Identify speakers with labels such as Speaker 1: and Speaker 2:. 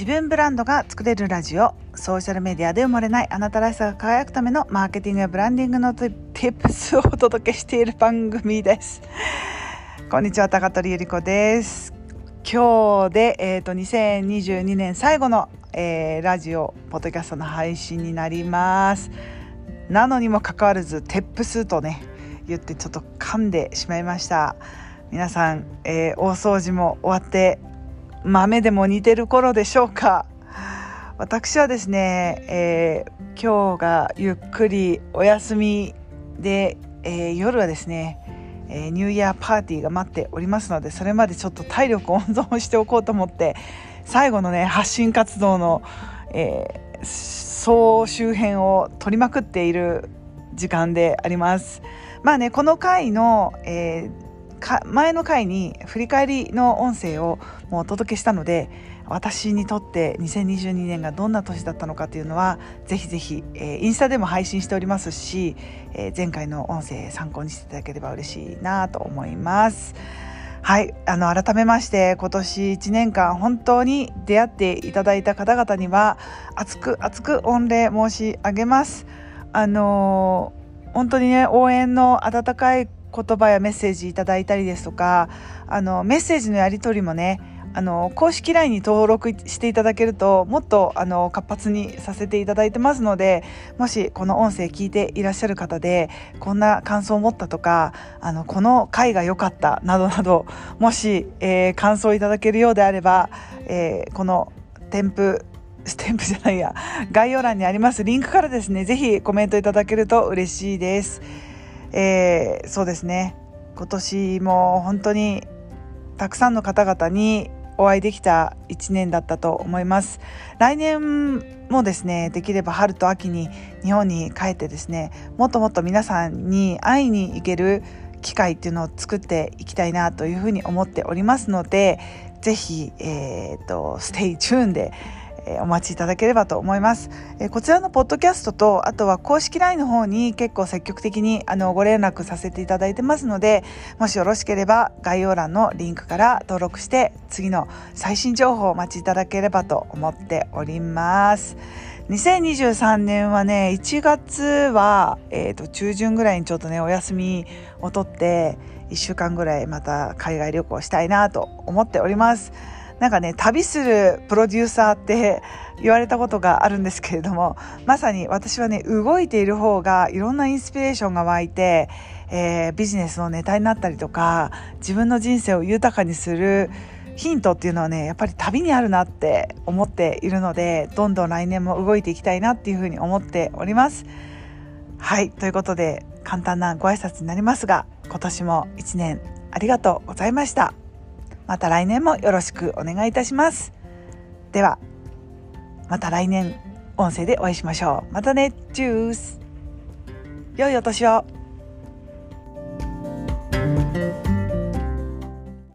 Speaker 1: 自分ブランドが作れるラジオ。ソーシャルメディアで埋もれないあなたらしさが輝くためのマーケティングやブランディングのティップスをお届けしている番組です。こんにちは高取ゆり子です。今日で、えーと、2022年最後の、えー、ラジオポッドキャストの配信になります。なのにもかかわらずテップスとね言ってちょっと噛んでしまいました。皆さん、えー、大掃除も終わって豆でも似てる頃でしょうか私はですね、えー、今日がゆっくりお休みで、えー、夜はですね、えー、ニューイヤーパーティーが待っておりますのでそれまでちょっと体力温存しておこうと思って最後のね発信活動の、えー、総周辺を取りまくっている時間であります。まあねこの回の、えー前の回に振り返りの音声をもうお届けしたので私にとって2022年がどんな年だったのかというのはぜひぜひ、えー、インスタでも配信しておりますし、えー、前回の音声参考にしていただければ嬉しいなと思います。はいあの改めまして今年1年間本当に出会っていただいた方々には熱く熱く御礼申し上げます。あのー、本当にね応援の温かい言葉やメッセージいただいたりですとかあのメッセージのやり取りもねあの公式 LINE に登録していただけるともっとあの活発にさせていただいてますのでもしこの音声聞いていらっしゃる方でこんな感想を持ったとかあのこの回が良かったなどなどもし、えー、感想いただけるようであれば、えー、この添付ステンプじゃないや概要欄にありますリンクからですね是非コメントいただけると嬉しいです。えー、そうですね。今年も本当にたくさんの方々にお会いできた1年だったと思います。来年もですねできれば春と秋に日本に帰ってですねもっともっと皆さんに会いに行ける機会っていうのを作っていきたいなというふうに思っておりますのでぜひ、えーと、 stay tune でお待ちいただければと思います。こちらのポッドキャストとあとは公式 LINE の方に結構積極的にあのご連絡させていただいてますのでもしよろしければ概要欄のリンクから登録して次の最新情報をお待ちいただければと思っております。2023年はね1月は、えーと、中旬ぐらいにちょっとねお休みを取って1週間ぐらいまた海外旅行したいなと思っております。なんかね旅するプロデューサーって言われたことがあるんですけれどもまさに私はね動いている方がいろんなインスピレーションが湧いて、えー、ビジネスのネタになったりとか自分の人生を豊かにするヒントっていうのはねやっぱり旅にあるなって思っているのでどんどん来年も動いていきたいなっていうふうに思っております。はいということで簡単なご挨拶になりますが今年も1年ありがとうございました。また来年もよろしくお願いいたします。では、また来年音声でお会いしましょう。またね、チュース良いお年を